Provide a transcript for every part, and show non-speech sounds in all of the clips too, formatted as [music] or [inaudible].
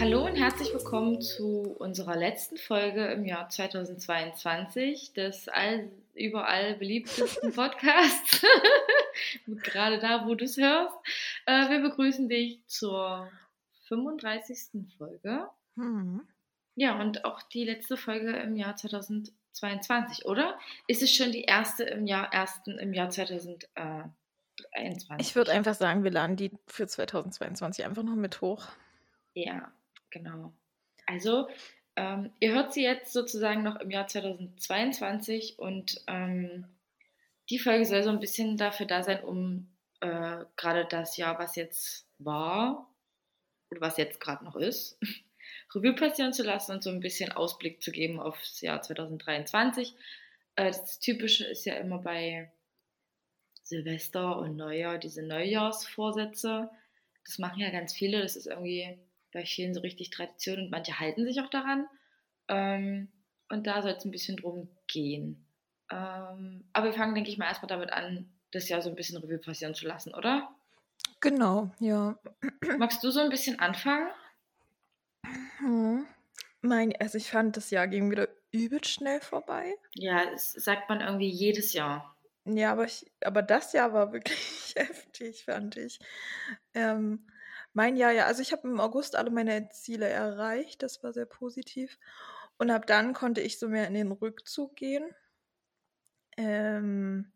Hallo und herzlich willkommen zu unserer letzten Folge im Jahr 2022 des all, überall beliebtesten [laughs] Podcasts. [laughs] Gerade da, wo du es hörst. Äh, wir begrüßen dich zur 35. Folge. Mhm. Ja, und auch die letzte Folge im Jahr 2022, oder? Ist es schon die erste im Jahr, ersten im Jahr 2021? Ich würde einfach sagen, wir laden die für 2022 einfach noch mit hoch. Ja, genau. Also, ähm, ihr hört sie jetzt sozusagen noch im Jahr 2022 und ähm, die Folge soll so ein bisschen dafür da sein, um äh, gerade das Jahr, was jetzt war oder was jetzt gerade noch ist, [laughs] Revue passieren zu lassen und so ein bisschen Ausblick zu geben aufs Jahr 2023. Äh, das Typische ist ja immer bei Silvester und Neujahr diese Neujahrsvorsätze. Das machen ja ganz viele. Das ist irgendwie bei vielen so richtig Tradition und manche halten sich auch daran. Ähm, und da soll es ein bisschen drum gehen. Ähm, aber wir fangen, denke ich mal, erstmal damit an, das Jahr so ein bisschen Revue passieren zu lassen, oder? Genau, ja. Magst du so ein bisschen anfangen? Hm. Mein, also ich fand, das Jahr ging wieder übel schnell vorbei. Ja, das sagt man irgendwie jedes Jahr. Ja, aber, ich, aber das Jahr war wirklich [laughs] heftig, fand ich. Ähm, mein Jahr, ja, also ich habe im August alle meine Ziele erreicht, das war sehr positiv. Und ab dann konnte ich so mehr in den Rückzug gehen. Ähm,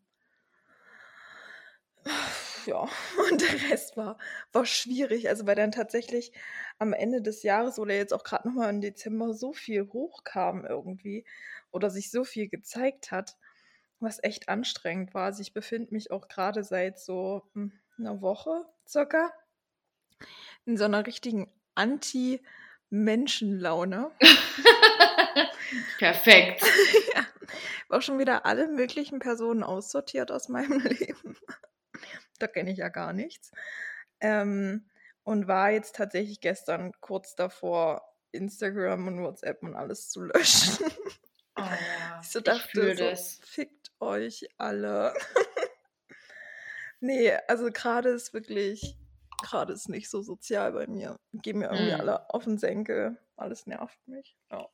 [sighs] ja, [laughs] und der Rest war, war schwierig. Also weil dann tatsächlich am Ende des Jahres oder jetzt auch gerade nochmal im Dezember so viel hochkam irgendwie oder sich so viel gezeigt hat, was echt anstrengend war. Also ich befinde mich auch gerade seit so hm, einer Woche circa in so einer richtigen Anti-Menschenlaune. [laughs] Perfekt. [laughs] ja, auch schon wieder alle möglichen Personen aussortiert aus meinem [laughs] Leben. da kenne ich ja gar nichts. Ähm, und war jetzt tatsächlich gestern kurz davor, Instagram und WhatsApp und alles zu löschen. Oh ja, ich so dachte, ich so, das. fickt euch alle. nee, also gerade ist wirklich, gerade ist nicht so sozial bei mir. Gehen mir irgendwie Mm. alle auf den Senkel. Alles nervt mich. Ja.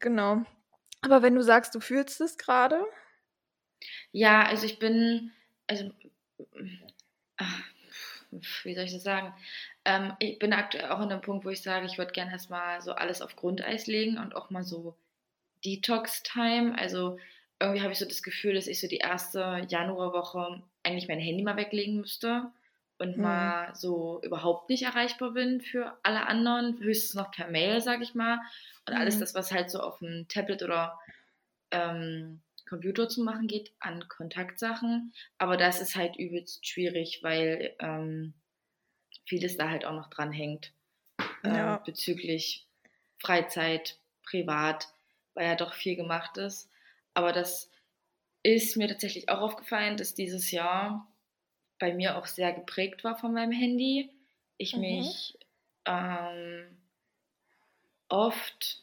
Genau. Aber wenn du sagst, du fühlst es gerade, Ja, also ich bin, also, ach, wie soll ich das sagen? Ähm, ich bin aktuell auch an dem Punkt, wo ich sage, ich würde gerne erstmal so alles auf Grundeis legen und auch mal so Detox-Time. Also irgendwie habe ich so das Gefühl, dass ich so die erste Januarwoche eigentlich mein Handy mal weglegen müsste und Mhm. mal so überhaupt nicht erreichbar bin für alle anderen, höchstens noch per Mail, sage ich mal. Und alles Mhm. das, was halt so auf dem Tablet oder ähm, Computer zu machen geht, an Kontaktsachen. Aber das ist halt übelst schwierig, weil ähm, vieles da halt auch noch dran hängt. Ähm, Ja. Bezüglich Freizeit, privat, weil ja doch viel gemacht ist. Aber das ist mir tatsächlich auch aufgefallen, dass dieses Jahr bei mir auch sehr geprägt war von meinem Handy. Ich Mhm. mich ähm, oft,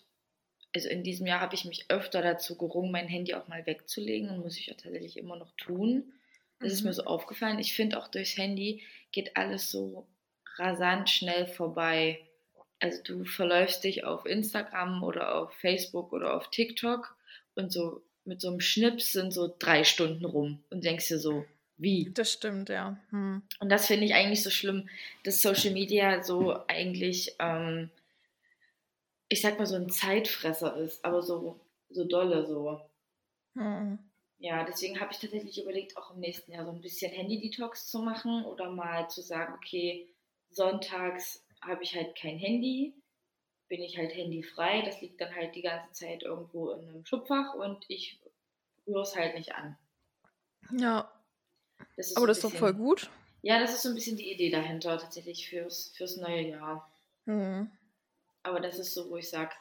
also in diesem Jahr habe ich mich öfter dazu gerungen, mein Handy auch mal wegzulegen und muss ich ja tatsächlich immer noch tun. Das ist Mhm. mir so aufgefallen. Ich finde auch durchs Handy geht alles so rasant schnell vorbei. Also du verläufst dich auf Instagram oder auf Facebook oder auf TikTok und so mit so einem Schnips sind so drei Stunden rum und denkst dir so, wie? das stimmt, ja. Hm. Und das finde ich eigentlich so schlimm, dass Social Media so eigentlich, ähm, ich sag mal, so ein Zeitfresser ist, aber so, so dolle so. Hm. Ja, deswegen habe ich tatsächlich überlegt, auch im nächsten Jahr so ein bisschen Handy-Detox zu machen oder mal zu sagen, okay, sonntags habe ich halt kein Handy, bin ich halt handyfrei, das liegt dann halt die ganze Zeit irgendwo in einem Schubfach und ich rühre es halt nicht an. Ja, Das aber das ist doch voll gut. Ja, das ist so ein bisschen die Idee dahinter tatsächlich fürs, fürs neue Jahr. Hm. Aber das ist so, wo ich sage,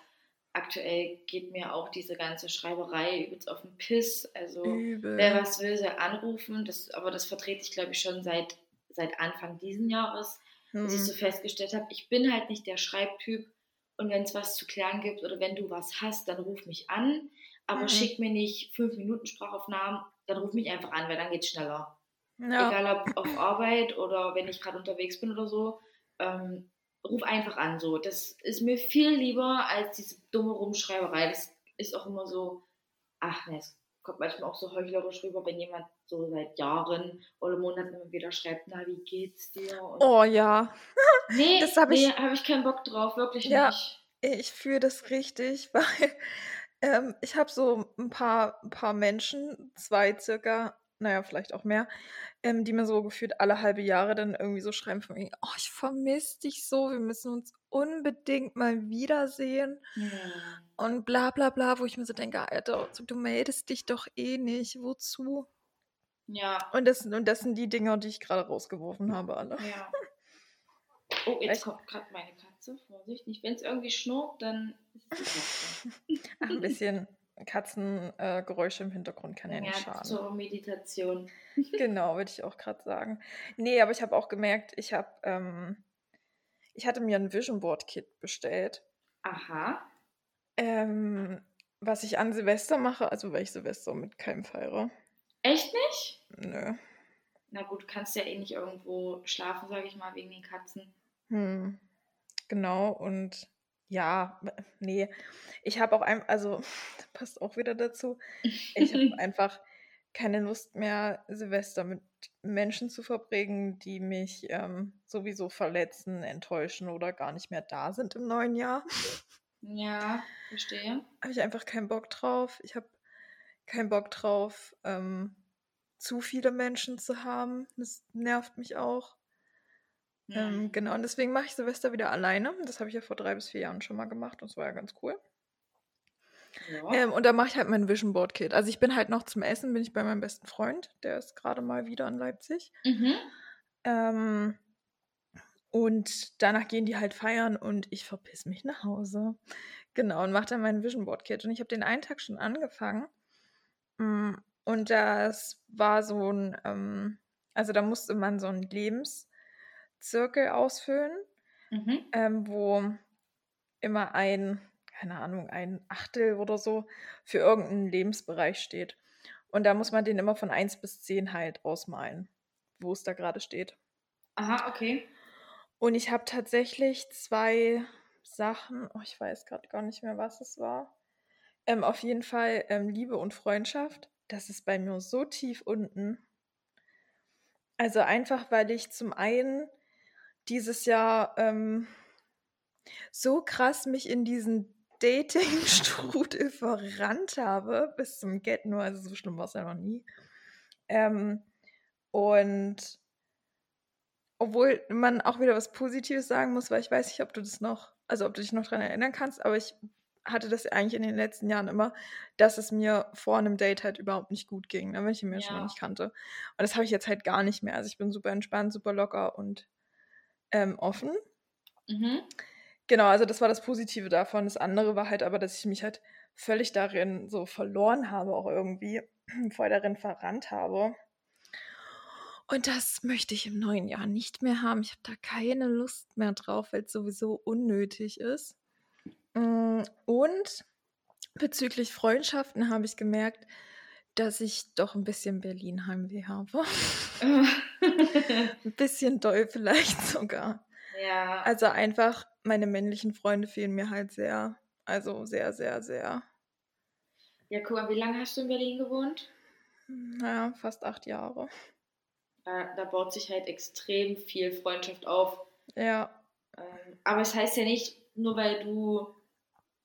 aktuell geht mir auch diese ganze Schreiberei übelst auf den Piss. Also Übel. wer was will, soll anrufen. Das, aber das vertrete ich, glaube ich, schon seit, seit Anfang diesen Jahres, dass ich Hm. so festgestellt habe, ich bin halt nicht der Schreibtyp. Und wenn es was zu klären gibt oder wenn du was hast, dann ruf mich an. Aber Mhm. schick mir nicht fünf Minuten Sprachaufnahmen, dann ruf mich einfach an, weil dann geht's schneller Ja. egal ob auf Arbeit oder wenn ich gerade unterwegs bin oder so. Ähm, ruf einfach an. So, das ist mir viel lieber als diese dumme Rumschreiberei. Das ist auch immer so, ach ne, es kommt manchmal auch so heuchlerisch rüber, wenn jemand so seit Jahren oder Monaten immer wieder schreibt, na, wie geht's dir? Und Oh ja. [laughs] nee, das hab nee, ich- habe ich keinen Bock drauf, wirklich Ja. nicht. Ich fühle das richtig, [laughs] weil ähm, ich habe so ein paar, ein paar Menschen, zwei circa, naja, vielleicht auch mehr, ähm, die mir so gefühlt alle halbe Jahre dann irgendwie so schreiben von mir, oh, ich vermisse dich so, wir müssen uns unbedingt mal wiedersehen Ja. und bla bla bla, wo ich mir so denke, Alter, du meldest dich doch eh nicht, wozu? Ja, Und das, und das sind die Dinger, die ich gerade rausgeworfen habe, alle. ja. [laughs] Oh, jetzt kommt gerade meine Katze. Vorsicht, nicht. Wenn es irgendwie schnurrt, dann ist es [laughs] ein bisschen Katzengeräusche äh, im Hintergrund kann ja nicht Ja, schaden. zur Meditation. [laughs] [laughs] Genau, würde ich auch gerade sagen. Nee, aber ich habe auch gemerkt, ich habe, ähm, ich hatte mir ein Vision Board Kit bestellt, Aha. ähm, was ich an Silvester mache, also weil ich Silvester mit keinem feiere. Echt nicht? Nö. Na gut, kannst ja eh nicht irgendwo schlafen, sage ich mal, wegen den Katzen. Hm. Genau, und ja, nee. Ich habe auch einfach, also, [laughs] passt auch wieder dazu, ich habe [laughs] einfach keine Lust mehr, Silvester mit Menschen zu verbringen, die mich ähm, sowieso verletzen, enttäuschen oder gar nicht mehr da sind im neuen Jahr. Ja, verstehe. habe ich einfach keinen Bock drauf. Ich habe keinen Bock drauf, ähm, zu viele Menschen zu haben. Das nervt mich auch. Ähm, Mhm. genau, und deswegen mache ich Silvester wieder alleine. Das habe ich ja vor drei bis vier Jahren schon mal gemacht und das war ja ganz cool. Ja. Ähm, und da mache ich halt mein Vision Board Kit. Also ich bin halt noch zum Essen, bin ich bei meinem besten Freund. Der ist gerade mal wieder in Leipzig. Mhm. Ähm, und danach gehen die halt feiern und ich verpiss mich nach Hause. Genau, und mache dann mein Vision Board Kit. Und ich habe den einen Tag schon angefangen. Mm, Und das war so ein, ähm, also da musste man so einen Lebenszirkel ausfüllen, Mhm. ähm, wo immer ein, keine Ahnung, ein Achtel oder so für irgendeinen Lebensbereich steht. Und da muss man den immer von 1 bis 10 halt ausmalen, wo es da gerade steht. Aha, okay. Und ich habe tatsächlich zwei Sachen, oh, ich weiß gerade gar nicht mehr, was es war. Ähm, auf jeden Fall ähm, Liebe und Freundschaft. Das ist bei mir so tief unten. Also einfach, weil ich zum einen dieses Jahr ähm, so krass mich in diesen Dating-Strudel [laughs] verrannt habe, bis zum Get nur, also so schlimm war es ja noch nie. Ähm, und obwohl man auch wieder was Positives sagen muss, weil ich weiß nicht, ob du das noch, also ob du dich noch daran erinnern kannst, aber ich hatte das eigentlich in den letzten Jahren immer, dass es mir vor einem Date halt überhaupt nicht gut ging, ne, wenn ich Menschen noch Ja. nicht kannte. Und das habe ich jetzt halt gar nicht mehr. Also ich bin super entspannt, super locker und ähm, offen. Mhm. Genau, also das war das Positive davon. Das andere war halt aber, dass ich mich halt völlig darin so verloren habe, auch irgendwie [clears throat] voll darin verrannt habe. Und das möchte ich im neuen Jahr nicht mehr haben. Ich habe da keine Lust mehr drauf, weil es sowieso unnötig ist. Mm, Und bezüglich Freundschaften habe ich gemerkt, dass ich doch ein bisschen Berlin-Heimweh habe. [laughs] ein bisschen doll vielleicht sogar. ja. Also einfach, meine männlichen Freunde fehlen mir halt sehr. Also sehr, sehr, sehr. ja, guck mal, wie lange hast du in Berlin gewohnt? Naja, fast acht Jahre. Da, da baut sich halt extrem viel Freundschaft auf. Ja, Ähm, aber es heißt ja nicht, nur weil du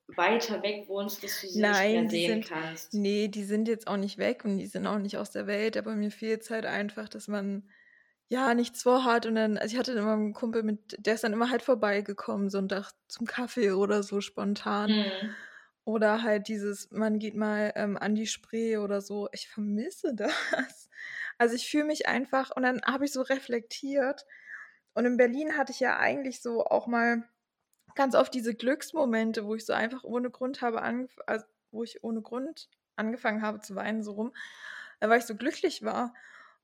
weiter weg wohnst, dass du sie Nein, nicht sehen sind- kannst. nee, die sind jetzt auch nicht weg und die sind auch nicht aus der Welt, aber mir fehlt es halt einfach, dass man ja nichts vorhat und dann, also ich hatte immer einen Kumpel mit, der ist dann immer halt vorbeigekommen, Sonntag zum Kaffee oder so spontan. Mhm. Oder halt dieses, man geht mal ähm, an die Spree oder so. Ich vermisse [laughs] das. Also ich fühle mich einfach und dann habe ich so reflektiert. Und in Berlin hatte ich ja eigentlich so auch mal ganz oft diese Glücksmomente, wo ich so einfach ohne Grund habe, also wo ich ohne Grund angefangen habe zu weinen, so rum, äh, weil ich so glücklich war.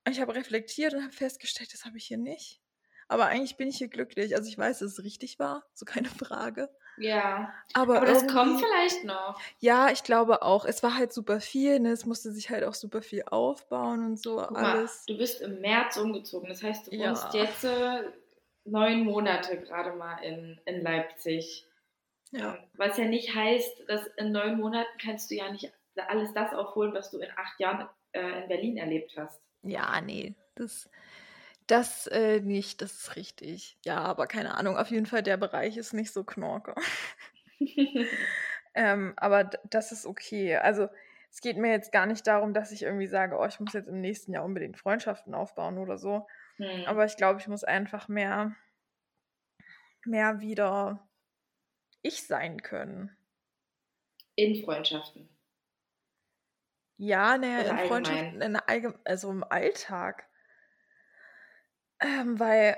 Und ich habe reflektiert und habe festgestellt, das habe ich hier nicht. Aber eigentlich bin ich hier glücklich. Also ich weiß, dass es richtig war, [laughs] so keine Frage. Ja, Aber, aber das kommt vielleicht noch. ja, ich glaube auch. Es war halt super viel, ne? Es musste sich halt auch super viel aufbauen und so Guck mal, alles. du bist im März umgezogen. Das heißt, du Ja. wohnst jetzt äh, neun Monate gerade mal in, in Leipzig. Ja. Ähm, Was ja nicht heißt, dass in neun Monaten kannst du ja nicht alles das aufholen, was du in acht Jahren äh, in Berlin erlebt hast. Ja, nee, das, das äh, nicht, das ist richtig. Ja, aber keine Ahnung, auf jeden Fall der Bereich ist nicht so knorke. [laughs] ähm, aber das ist okay. Also es geht mir jetzt gar nicht darum, dass ich irgendwie sage, oh, ich muss jetzt im nächsten Jahr unbedingt Freundschaften aufbauen oder so. Hm. Aber ich glaube, ich muss einfach mehr, mehr wieder ich sein können. in Freundschaften. Ja, naja, Oder in allgemein? Freundschaften, in allgem also im Alltag. Ähm, weil,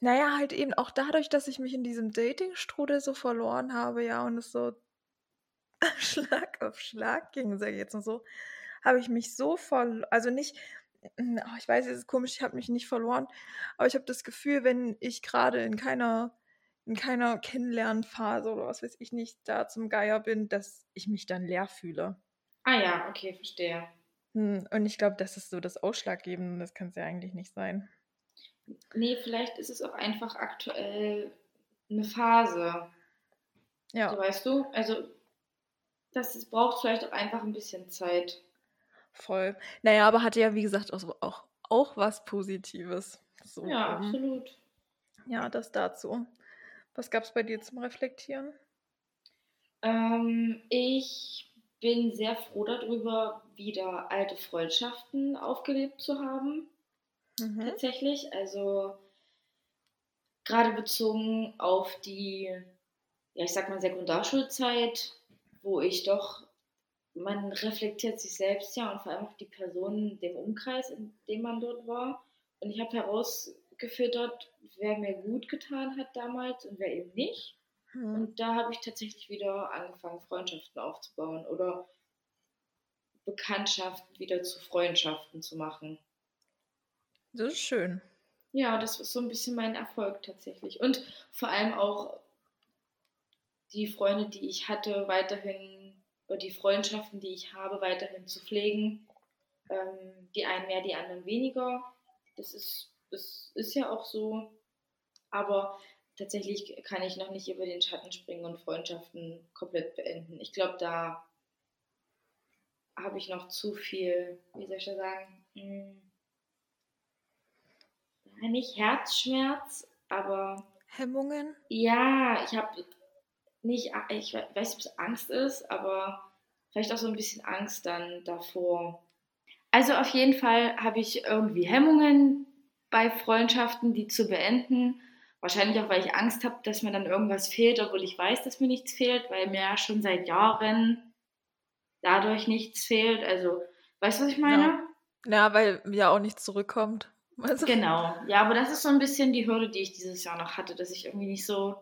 naja, halt eben auch dadurch, dass ich mich in diesem Dating-Strudel so verloren habe, ja, und es so [laughs] Schlag auf Schlag ging, sage ich jetzt mal so, habe ich mich so verloren, also nicht, oh, ich weiß, es ist komisch, ich habe mich nicht verloren, aber ich habe das Gefühl, wenn ich gerade in keiner, in keiner Kennenlernphase oder was weiß ich nicht, da zum Geier bin, dass ich mich dann leer fühle. Ah ja, okay, verstehe. Hm, Und ich glaube, das ist so das Ausschlaggebende, das kann es ja eigentlich nicht sein. Nee, vielleicht ist es auch einfach aktuell eine Phase. So, Ja, weißt du? Also, das braucht vielleicht auch einfach ein bisschen Zeit. Voll. Naja, aber hatte ja, wie gesagt, auch, auch, auch was Positives. So, Ja, ähm, absolut. ja, das dazu. Was gab es bei dir zum Reflektieren? Ähm, ich bin sehr froh darüber, wieder alte Freundschaften aufgelebt zu haben. Mhm. Tatsächlich. Also, gerade bezogen auf die, ja, ich sag mal, Sekundarschulzeit, wo ich doch, man reflektiert sich selbst ja und vor allem auch die Personen, dem Umkreis, in dem man dort war. Und ich habe herausgefiltert, wer mir gut getan hat damals und wer eben nicht. Hm. Und da habe ich tatsächlich wieder angefangen, Freundschaften aufzubauen oder Bekanntschaften wieder zu Freundschaften zu machen. Das ist schön. Ja, das ist so ein bisschen mein Erfolg tatsächlich. Und vor allem auch die Freunde, die ich hatte, weiterhin, die Freundschaften, die ich habe, weiterhin zu pflegen. Ähm, die einen mehr, die anderen weniger. Das ist, das ist ja auch so. Aber tatsächlich kann ich noch nicht über den Schatten springen und Freundschaften komplett beenden. Ich glaube, da habe ich noch zu viel, wie soll ich das sagen? Hm, nicht Herzschmerz, aber Hemmungen? ja, ich habe nicht, ich weiß nicht, ob es Angst ist, aber vielleicht auch so ein bisschen Angst dann davor. Also auf jeden Fall habe ich irgendwie Hemmungen bei Freundschaften, die zu beenden. Wahrscheinlich auch, weil ich Angst habe, dass mir dann irgendwas fehlt, obwohl ich weiß, dass mir nichts fehlt, weil mir ja schon seit Jahren dadurch nichts fehlt. Also, weißt du, was ich meine? Ja, weil ja auch nichts zurückkommt. [laughs] Also, Genau. Ja, aber das ist so ein bisschen die Hürde, die ich dieses Jahr noch hatte, dass ich irgendwie nicht so,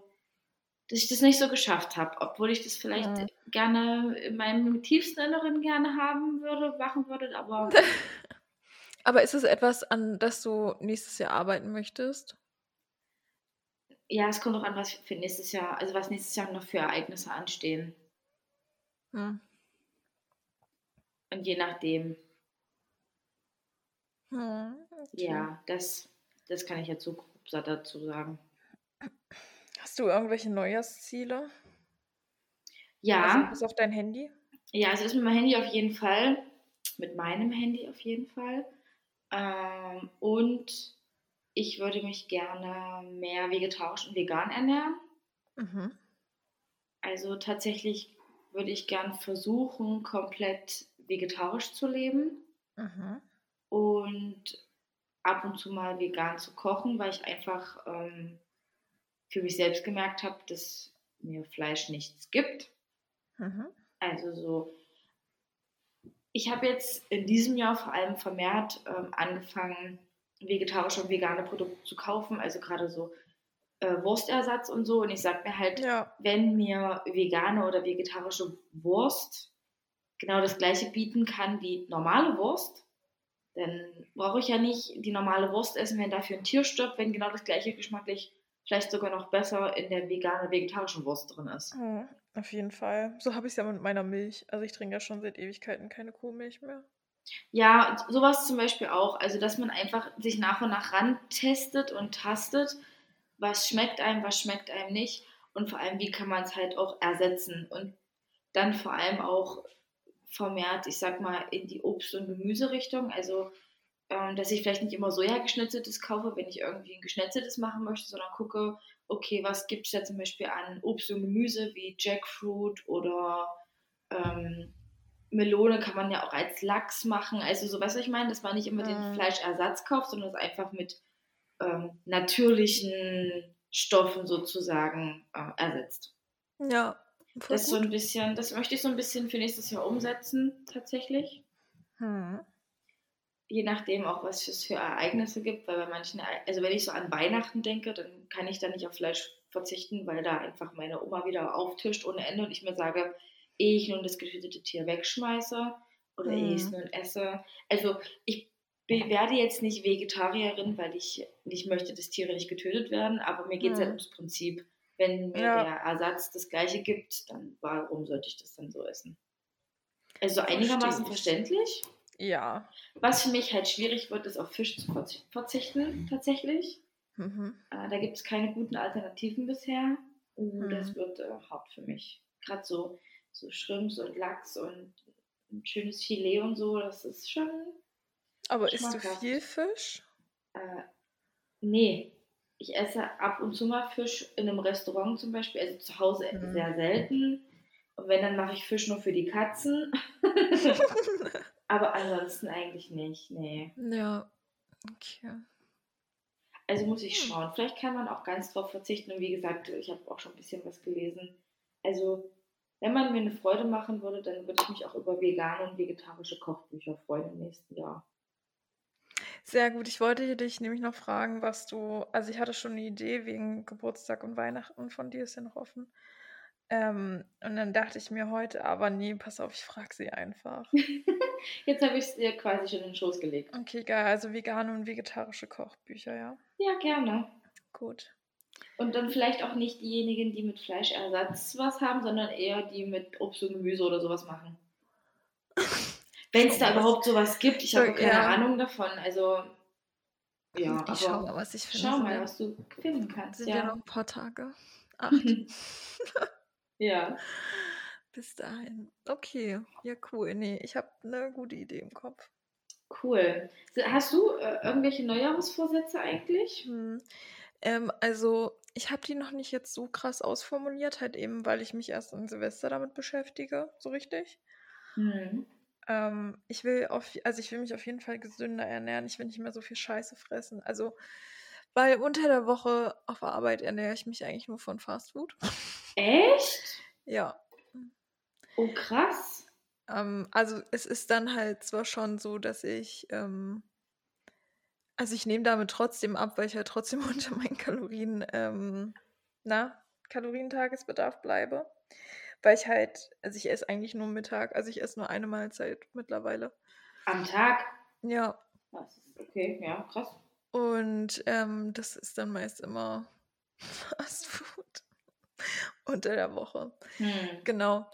dass ich das nicht so geschafft habe, obwohl ich das vielleicht Mhm. gerne in meinem tiefsten Inneren gerne haben würde, machen würde, aber [laughs] Aber ist es etwas, an das du nächstes Jahr arbeiten möchtest? ja, es kommt auch an, was für nächstes Jahr, also was nächstes Jahr noch für Ereignisse anstehen. Hm. Und je nachdem, Hm, okay. ja, das, das kann ich jetzt so grob dazu sagen. [clears throat] Hast du irgendwelche Neujahrsziele? Ja. Also bis auf dein Handy? Ja, also das mit meinem Handy auf jeden Fall. Mit meinem Handy auf jeden Fall. Ähm, und ich würde mich gerne mehr vegetarisch und vegan ernähren. Mhm. Also tatsächlich würde ich gern versuchen, komplett vegetarisch zu leben Mhm. und ab und zu mal vegan zu kochen, weil ich einfach ähm, für mich selbst gemerkt habe, dass mir Fleisch nichts gibt. Mhm. Also so, ich habe jetzt in diesem Jahr vor allem vermehrt ähm, angefangen, vegetarische und vegane Produkte zu kaufen, also gerade so äh, Wurstersatz und so. Und ich sage mir halt, Ja. wenn mir vegane oder vegetarische Wurst genau das gleiche bieten kann wie normale Wurst, dann brauche ich ja nicht die normale Wurst essen, wenn dafür ein Tier stirbt, wenn genau das gleiche geschmacklich vielleicht sogar noch besser in der veganen, vegetarischen Wurst drin ist. Mhm. Auf jeden Fall. So habe ich es ja mit meiner Milch. Also ich trinke ja schon seit Ewigkeiten keine Kuhmilch mehr. Ja, sowas zum Beispiel auch. Also, dass man einfach sich nach und nach rantestet und tastet, was schmeckt einem, was schmeckt einem nicht und vor allem, wie kann man es halt auch ersetzen und dann vor allem auch vermehrt, ich sag mal, in die Obst- und Gemüserichtung. Also, dass ich vielleicht nicht immer Soja geschnetzeltes kaufe, wenn ich irgendwie ein geschnetzeltes machen möchte, sondern gucke, okay, was gibt es da zum Beispiel an Obst und Gemüse wie Jackfruit oder ähm, Melone kann man ja auch als Lachs machen. Also so, was ich meine, dass man nicht immer den Mhm. Fleischersatz kauft, sondern es einfach mit ähm, natürlichen Stoffen sozusagen äh, ersetzt. Ja, Das so ein bisschen, das möchte ich so ein bisschen für nächstes Jahr umsetzen, tatsächlich. Hm. Je nachdem auch, was es für Ereignisse gibt, weil bei manchen, also wenn ich so an Weihnachten denke, dann kann ich da nicht auf Fleisch verzichten, weil da einfach meine Oma wieder auftischt ohne Ende und ich mir sage, ehe ich nun das getötete Tier wegschmeiße oder ehe ich es Hm. nun esse. Also ich werde jetzt nicht Vegetarierin, weil ich nicht möchte, dass Tiere nicht getötet werden, aber mir geht es halt Hm. ums Prinzip. Wenn mir Ja. der Ersatz das gleiche gibt, dann warum sollte ich das dann so essen? Also einigermaßen ich. verständlich. Ja. Was für mich halt schwierig wird, ist auf Fisch zu verzi- verzichten, tatsächlich. Mhm. Äh, da gibt es keine guten Alternativen bisher. Uh, das Hm. wird äh, hart für mich. Gerade so, so Shrimps und Lachs und ein schönes Filet und so, das ist schon. Aber isst du viel Fisch? Äh, nee, ich esse ab und zu mal Fisch in einem Restaurant zum Beispiel, also zu Hause Mhm. sehr selten. Und wenn, dann mache ich Fisch nur für die Katzen. [laughs] [laughs] Aber ansonsten eigentlich nicht, nee. ja. Okay. Also muss ich Hm. schauen. Vielleicht kann man auch ganz drauf verzichten. Und wie gesagt, ich habe auch schon ein bisschen was gelesen. Also, wenn man mir eine Freude machen würde, dann würde ich mich auch über vegane und vegetarische Kochbücher freuen im nächsten Jahr. Sehr gut. Ich wollte dich nämlich noch fragen, was du. Also, ich hatte schon eine Idee wegen Geburtstag und Weihnachten von dir, ist ja noch offen. Ähm, und dann dachte ich mir heute, aber nee, pass auf, ich frage sie einfach. [laughs] Jetzt habe ich es dir quasi schon in den Schoß gelegt. Okay, geil. Also vegane und vegetarische Kochbücher, ja. Ja, gerne. Gut. Und dann vielleicht auch nicht diejenigen, die mit Fleischersatz was haben, sondern eher die mit Obst und Gemüse oder sowas machen. [laughs] Wenn es da überhaupt sowas gibt, ich So, habe keine ja. Ahnung davon. Also, ja, Ich schau mal, was ich finde. schau mal, was du finden kannst. Sind ja Ja. noch ein paar Tage. [laughs] Acht. ja. [laughs] Bis dahin. Okay, ja, cool. Nee, ich habe eine gute Idee im Kopf. Cool. Hast du äh, irgendwelche Neujahrsvorsätze eigentlich? Hm. Ähm, also, ich habe die noch nicht jetzt so krass ausformuliert, halt eben, weil ich mich erst an Silvester damit beschäftige, so richtig. Hm. Ähm, ich will auf, also ich will mich auf jeden Fall gesünder ernähren. Ich will nicht mehr so viel Scheiße fressen. Also, weil unter der Woche auf Arbeit ernähre ich mich eigentlich nur von Fastfood. Echt? Ja. Oh, krass. Ähm, also es ist dann halt zwar schon so, dass ich, ähm, also ich nehme damit trotzdem ab, weil ich halt trotzdem [laughs] unter meinen Kalorien, ähm, na, Kalorientagesbedarf bleibe. Weil ich halt, also ich esse eigentlich nur Mittag, also ich esse nur eine Mahlzeit mittlerweile. Am Tag? Ja, Das ist okay, ja, krass. und ähm, das ist dann meist immer [laughs] Fast Food unter der Woche. Hm. Genau.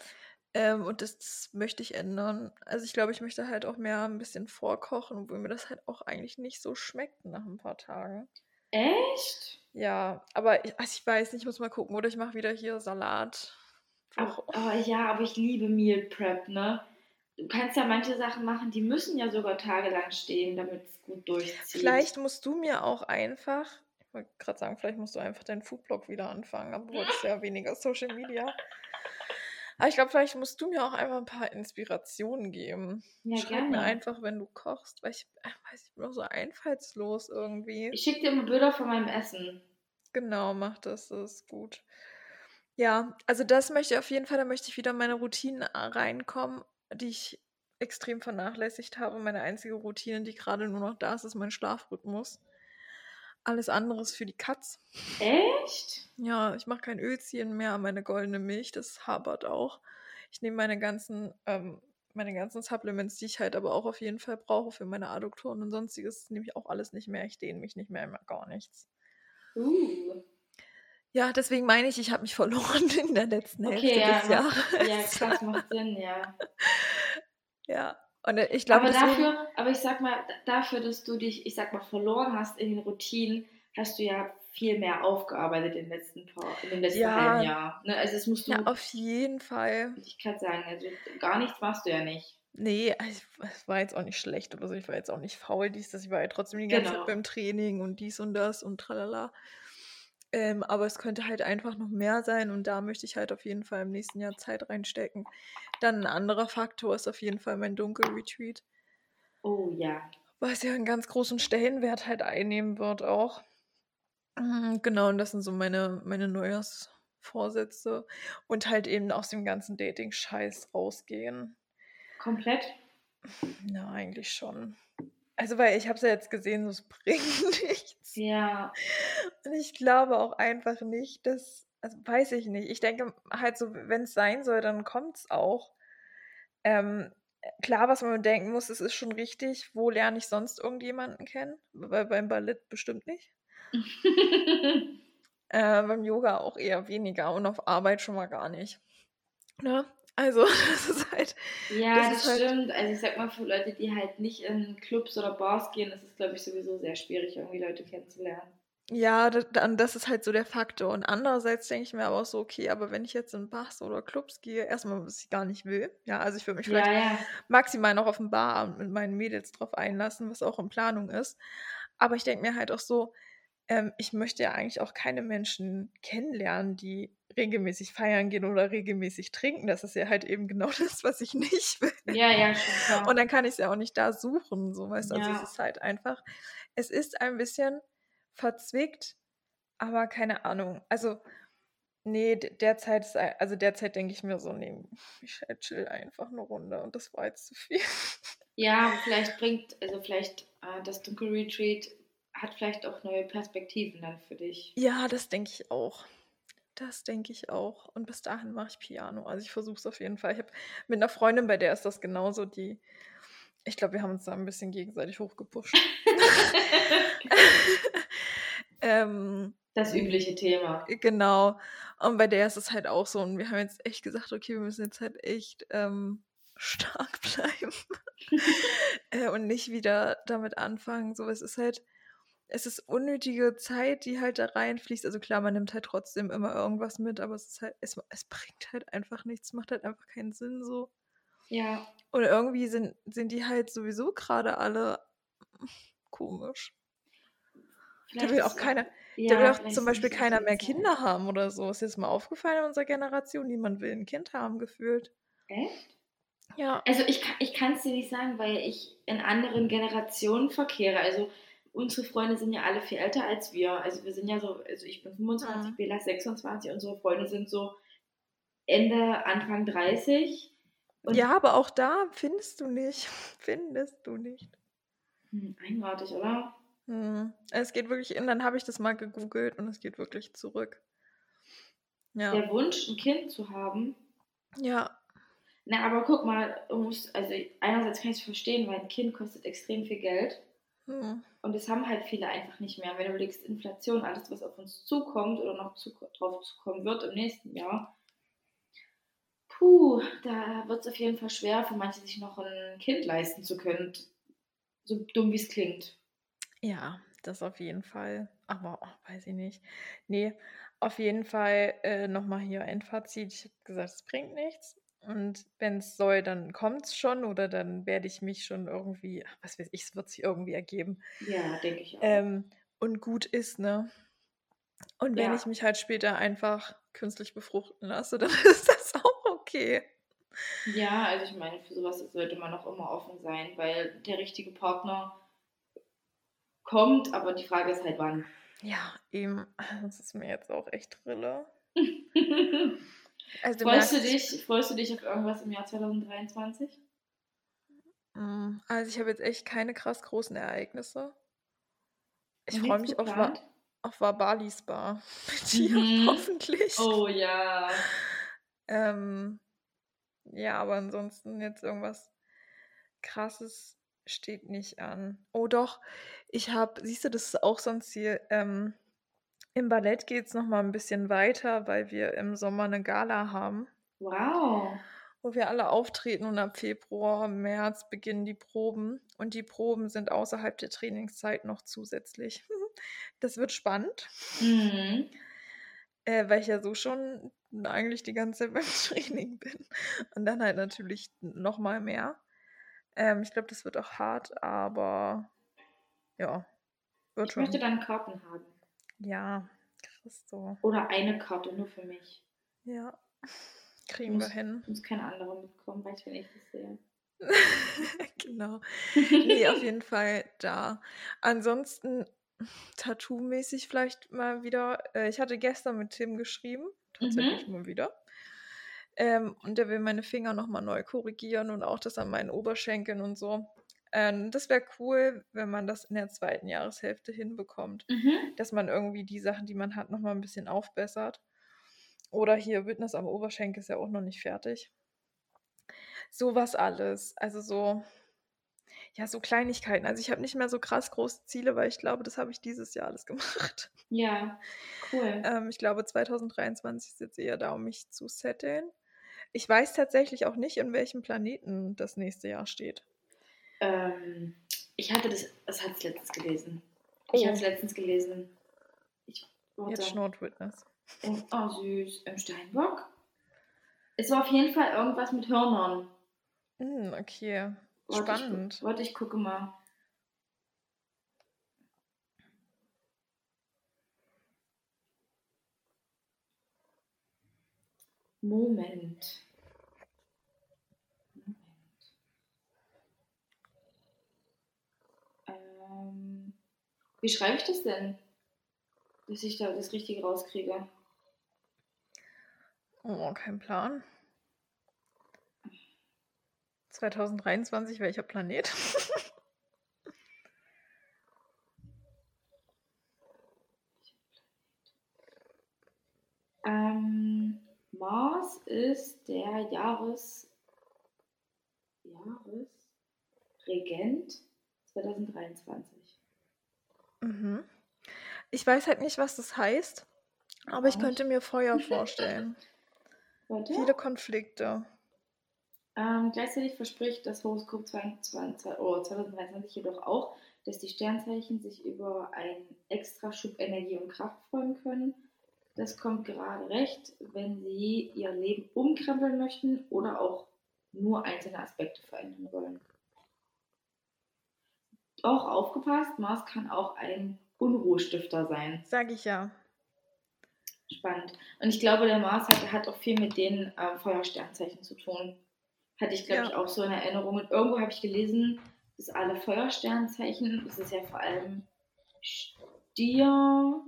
Ähm, und das, das möchte ich ändern. Also ich glaube, ich möchte halt auch mehr ein bisschen vorkochen, obwohl mir das halt auch eigentlich nicht so schmeckt nach ein paar Tagen. Echt? Ja, aber ich, also ich weiß nicht, ich muss mal gucken. Oder ich mache wieder hier Salat. Auch- aber ja, aber ich liebe Meal Prep, ne? Du kannst ja manche Sachen machen, die müssen ja sogar tagelang stehen, damit es gut durchzieht. Vielleicht musst du mir auch einfach, ich wollte gerade sagen, vielleicht musst du einfach deinen Foodblog wieder anfangen, aber du wolltest ja weniger Social Media. Aber ich glaube, vielleicht musst du mir auch einfach ein paar Inspirationen geben. Ja, Schreib mir gerne. einfach, wenn du kochst, weil ich äh, weiß, ich bin auch so einfallslos irgendwie. Ich schicke dir immer Bilder von meinem Essen. Genau, mach das, das ist gut. Ja, also das möchte ich auf jeden Fall, da möchte ich wieder in meine Routinen äh, reinkommen, die ich extrem vernachlässigt habe. Meine einzige Routine, die gerade nur noch da ist, ist mein Schlafrhythmus. Alles andere ist für die Katz. Echt? Ja, ich mache kein Ölziehen mehr, meine goldene Milch, das habert auch. Ich nehme meine ganzen, ähm, meine ganzen Supplements, die ich halt aber auch auf jeden Fall brauche für meine Adduktoren und sonstiges, nehme ich auch alles nicht mehr. Ich dehne mich nicht mehr, immer gar nichts. Uh. Ja, deswegen meine ich, ich habe mich verloren [laughs] in der letzten Hälfte Okay, ja, des Jahres. ja, krass, macht Sinn, ja. [laughs] Ja, Und ich glaube, aber dafür, aber ich sag mal, dafür, dass du dich, ich sag mal, verloren hast in den Routinen, hast du ja viel mehr aufgearbeitet in den letzten, paar, in den letzten Ja. halben Jahr. Ne? Also das musst du, ja, auf jeden Fall. ich kann sagen, also gar nichts machst du ja nicht. Nee, ich, es war jetzt auch nicht schlecht oder so. Ich war jetzt auch nicht faul, dies, das. Ich war ja trotzdem die ganze Genau. Zeit beim Training und dies und das und tralala. Ähm, aber es könnte halt einfach noch mehr sein und da möchte ich halt auf jeden Fall im nächsten Jahr Zeit reinstecken. Dann ein anderer Faktor ist auf jeden Fall mein Dunkelretreat, Oh ja. was ja einen ganz großen Stellenwert halt einnehmen wird auch. Mm, Genau, und das sind so meine, meine Neujahrsvorsätze und halt eben aus dem ganzen Dating-Scheiß rausgehen. Komplett? Ja, eigentlich schon. Also, weil ich habe es ja jetzt gesehen, so, es [laughs] bringt nichts. Ja. Und ich glaube auch einfach nicht, dass, also weiß ich nicht. Ich denke halt so, wenn es sein soll, dann kommt es auch. Ähm, klar, was man denken muss, es ist schon richtig, wo lerne ich sonst irgendjemanden kennen? Weil beim Ballett bestimmt nicht. [laughs] Äh, beim Yoga auch eher weniger und auf Arbeit schon mal gar nicht. Ne? Also, [laughs] das ist halt. ja, Das das, ist halt- stimmt. Also ich sag mal, für Leute, die halt nicht in Clubs oder Bars gehen, ist es, glaube ich, sowieso sehr schwierig, irgendwie Leute kennenzulernen. Ja, da- dann das ist halt so der Faktor. Und andererseits denke ich mir aber auch so, okay, aber wenn ich jetzt in Bars oder Clubs gehe, erstmal, was ich gar nicht will. Ja, also ich würde mich vielleicht Ja, ja. maximal noch auf den Barabend mit meinen Mädels drauf einlassen, was auch in Planung ist. Aber ich denke mir halt auch so, ähm, ich möchte ja eigentlich auch keine Menschen kennenlernen, die regelmäßig feiern gehen oder regelmäßig trinken. Das ist ja halt eben genau [laughs] das, was ich nicht will. Ja, ja, schon klar. Und dann kann ich es ja auch nicht da suchen, so weißt du. Also Ja. es ist halt einfach, es ist ein bisschen verzwickt, aber keine Ahnung. Also, nee, de- derzeit ist, also derzeit denke ich mir so, nee, ich halt chill einfach eine Runde und das war jetzt zu viel. Ja, vielleicht bringt, also vielleicht äh, das Dunkelretreat hat vielleicht auch neue Perspektiven dann für dich. Ja, das denke ich auch. Das denke ich auch. Und bis dahin mache ich Piano. Also ich versuche es auf jeden Fall. Ich habe mit einer Freundin, bei der ist das genauso, die, ich glaube, wir haben uns da ein bisschen gegenseitig hochgepusht. [laughs] [laughs] ähm, Das übliche Thema. Genau. Und bei der ist es halt auch so. Und wir haben jetzt echt gesagt, okay, wir müssen jetzt halt echt ähm, stark [laughs] bleiben. äh, und nicht wieder damit anfangen. So, es ist halt, es ist unnötige Zeit, die halt da reinfließt. Also klar, man nimmt halt trotzdem immer irgendwas mit, aber es ist halt, es, es bringt halt einfach nichts, macht halt einfach keinen Sinn so. Ja, Und irgendwie sind, sind die halt sowieso gerade alle [laughs] komisch. Da vielleicht will ist auch keiner, ja, Da will auch zum Beispiel keiner mehr. Kinder haben oder so. Ist jetzt mal aufgefallen in unserer Generation, niemand will ein Kind haben gefühlt. Echt? Ja. Also ich, kann- ich kann es dir nicht sagen, weil ich in anderen Generationen verkehre. Also unsere Freunde sind ja alle viel älter als wir. Also wir sind ja so, also ich bin 25, Mhm. Bela 26, unsere Freunde sind so Ende, Anfang 30. Und Ja, aber auch da findest du nicht. [laughs] Findest du nicht. Hm, eigenartig, oder? Hm. Es geht wirklich in, dann habe ich das mal gegoogelt und es geht wirklich zurück. Ja. Der Wunsch, ein Kind zu haben. Ja. Na, aber guck mal, du musst, also einerseits kann ich es verstehen, weil ein Kind kostet extrem viel Geld. Hm. Und das haben halt viele einfach nicht mehr. Wenn du überlegst, Inflation, alles, was auf uns zukommt oder noch zu, drauf zukommen wird im nächsten Jahr, puh, da wird es auf jeden Fall schwer für manche, sich noch ein Kind leisten zu können. So dumm wie es klingt. Ja, das auf jeden Fall. Aber oh, weiß ich nicht. Nee, auf jeden Fall äh, nochmal hier ein Fazit. Ich habe gesagt, es bringt nichts. Und wenn es soll, dann kommt es schon oder dann werde ich mich schon irgendwie, was weiß ich, es wird sich irgendwie ergeben. Ja, denke ich auch. Ähm, und gut ist, ne? Und wenn Ja. ich mich halt später einfach künstlich befruchten lasse, [laughs] dann ist das auch okay. Ja, also ich meine, für sowas sollte man auch immer offen sein, weil der richtige Partner kommt, aber die Frage ist halt wann. Ja, eben. [laughs] Das ist mir jetzt auch echt Rille. [laughs] Also freust, du dich, freust du dich auf irgendwas im Jahr 2023? Mm, Also ich habe jetzt echt keine krass großen Ereignisse. Ich freue mich auf? Wa- auf Wabali Spa [laughs] mit dir, Mhm. hoffentlich. Oh ja. Ähm, ja, aber ansonsten jetzt irgendwas krasses steht nicht an. Oh doch, ich habe, siehst du, das ist auch sonst hier, ähm, im Ballett geht es nochmal ein bisschen weiter, weil wir im Sommer eine Gala haben. Wow. wo wir alle auftreten und ab Februar, März beginnen die Proben und die Proben sind außerhalb der Trainingszeit noch zusätzlich. [laughs] Das wird spannend, Mhm. äh, weil ich ja so schon eigentlich die ganze Zeit [laughs] beim Training bin und dann halt natürlich noch mal mehr. Ähm, ich glaube, das wird auch hart, aber ja, wird Ich möchte schon. dann Karten haben. Ja, Christo. Oder eine Karte nur für mich. Ja, kriegen wir Muss, hin. muss keine andere mitkommen, wenn ich das sehe. [laughs] Genau. Nee, auf jeden Fall da. Ansonsten Tattoo-mäßig vielleicht mal wieder. Äh, ich hatte gestern mit Tim geschrieben, tatsächlich Mhm. mal wieder. Ähm, und der will meine Finger nochmal neu korrigieren und auch das an meinen Oberschenkeln und so. Ähm, das wäre cool, wenn man das in der zweiten Jahreshälfte hinbekommt, Mhm. dass man irgendwie die Sachen, die man hat, nochmal ein bisschen aufbessert. Oder hier Witness am Oberschenkel ist ja auch noch nicht fertig. Sowas alles. Also so, ja, so Kleinigkeiten. Also ich habe nicht mehr so krass große Ziele, weil ich glaube, das habe ich dieses Jahr alles [laughs] gemacht. Ja, cool. Ähm, ich glaube, 2023 ist jetzt eher da, um mich zu setteln. Ich weiß tatsächlich auch nicht, in welchem Planeten das nächste Jahr steht. Ähm, ich hatte das, das hatte ich letztens gelesen. Ich Oh. hatte es letztens gelesen. Ich. Jetzt schnurrt Witness. Im, oh, süß. Im Steinbock? Es war auf jeden Fall irgendwas mit Hörnern. Hm, okay. Ich gu- Spannend. Warte, ich gucke mal. Moment. Wie schreibe ich das denn? Dass ich da das Richtige rauskriege. Oh, kein Plan. 2023, welcher Planet? Ähm, Mars ist der Jahres, Jahresregent 2023. mhm. Ich weiß halt nicht, was das heißt, aber ich könnte mir Feuer [laughs] vorstellen. Warte. Viele Konflikte. Ähm, gleichzeitig verspricht das Horoskop 22, oh, 2023 jedoch auch, dass die Sternzeichen sich über einen Extraschub Energie und Kraft freuen können. Das kommt gerade recht, wenn sie ihr Leben umkrempeln möchten oder auch nur einzelne Aspekte verändern wollen. Auch aufgepasst, Mars kann auch ein Unruhestifter sein. Sag ich ja. Spannend. Und ich glaube, der Mars hat, hat auch viel mit den äh, Feuersternzeichen zu tun. Hatte ich, glaube Ja. ich, auch so in Erinnerung. Und irgendwo habe ich gelesen, dass alle Feuersternzeichen, das ist ja vor allem Stier,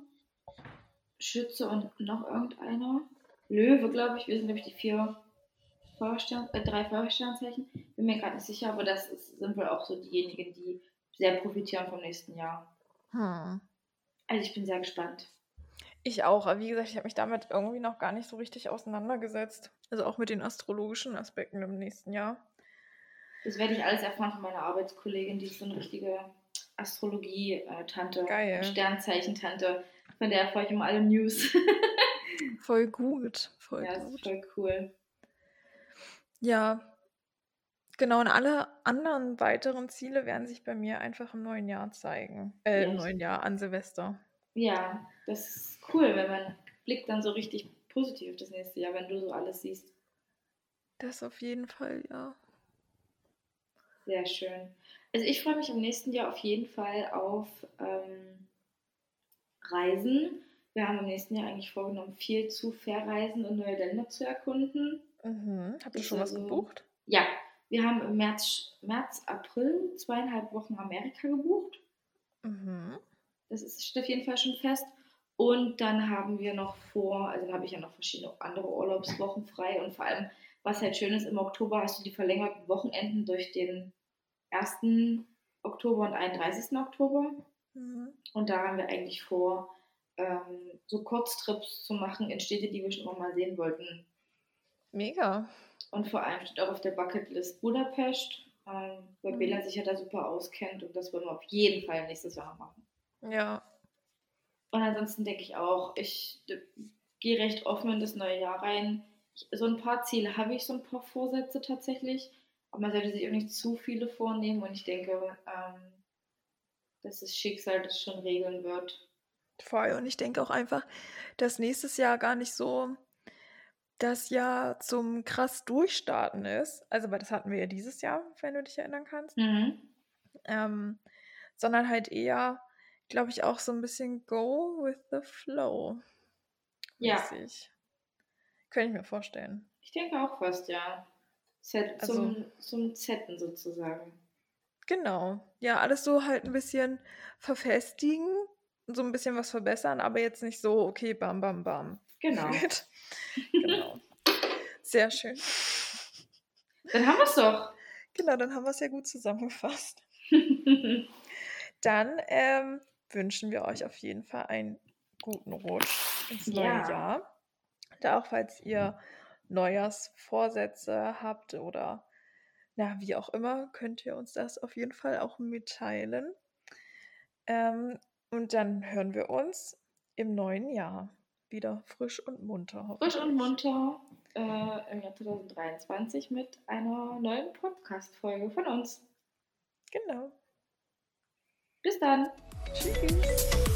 Schütze und noch irgendeiner. Löwe, glaube ich. Wir sind, glaube ich, die vier Feuerstern, äh, drei Feuersternzeichen. Bin mir gerade nicht sicher, aber das ist, sind wohl auch so diejenigen, die sehr profitieren vom nächsten Jahr. Hm. Also ich bin sehr gespannt. Ich auch, aber wie gesagt, ich habe mich damit irgendwie noch gar nicht so richtig auseinandergesetzt. Also auch mit den astrologischen Aspekten im nächsten Jahr. Das werde ich alles erfahren von meiner Arbeitskollegin, die ist so eine richtige Astrologie-Tante, Geil. Sternzeichen-Tante. Von der erfahre ich immer alle News. Voll gut, voll ja, das ist gut. voll cool. Ja, genau. Und alle anderen weiteren Ziele werden sich bei mir einfach im neuen Jahr zeigen. Äh, im Echt? neuen Jahr, an Silvester. Ja, das ist cool, wenn man blickt dann so richtig positiv das nächste Jahr, wenn du so alles siehst. Das auf jeden Fall, ja. Sehr schön. Also ich freue mich im nächsten Jahr auf jeden Fall auf ähm, Reisen. Wir haben im nächsten Jahr eigentlich vorgenommen, viel zu verreisen und neue Länder zu erkunden. Mhm. Habt ihr schon was also- gebucht? Ja, wir haben im März, März, April zweieinhalb Wochen Amerika gebucht. Mhm. Das ist, steht auf jeden Fall schon fest. Und dann haben wir noch vor, also dann habe ich ja noch verschiedene andere Urlaubswochen frei. Und vor allem, was halt schön ist, im Oktober hast du die verlängerten Wochenenden durch den 1. Oktober und 31. Oktober. Mhm. Und da haben wir eigentlich vor, ähm, so Kurztrips zu machen in Städte, die wir schon immer mal sehen wollten. Mega. Und vor allem steht auch auf der Bucketlist Budapest, weil Mhm. Bela sich ja da super auskennt und das wollen wir auf jeden Fall nächstes Jahr machen. Ja. Und ansonsten denke ich auch, ich d- gehe recht offen in das neue Jahr rein. so ein paar Ziele habe ich, so ein paar Vorsätze tatsächlich. Aber man sollte sich auch nicht zu viele vornehmen und ich denke, ähm, dass das Schicksal das schon regeln wird. Voll. Und ich denke auch einfach, dass nächstes Jahr gar nicht so das Jahr zum krass Durchstarten ist. Also, weil das hatten wir ja dieses Jahr, wenn du dich erinnern kannst. Mhm. Ähm, sondern halt eher, glaube ich, auch so ein bisschen go with the flow. Ja. Könnte ich mir vorstellen. Ich denke auch fast, ja. Z Also- zum, zum Zetten sozusagen. Genau. Ja, alles so halt ein bisschen verfestigen, so ein bisschen was verbessern, aber jetzt nicht so, okay, bam, bam, bam. Genau. [laughs] genau. Sehr schön. Dann haben wir es doch. Genau, dann haben wir es ja gut zusammengefasst. [laughs] Dann ähm, wünschen wir euch auf jeden Fall einen guten Rutsch ins neue Ja. Jahr. Da auch falls ihr Neujahrsvorsätze habt oder na, wie auch immer, könnt ihr uns das auf jeden Fall auch mitteilen. Ähm, und dann hören wir uns im neuen Jahr wieder frisch und munter. Frisch und munter äh, im Jahr 2023 mit einer neuen Podcast-Folge von uns. Genau. Bis dann. Tschüss.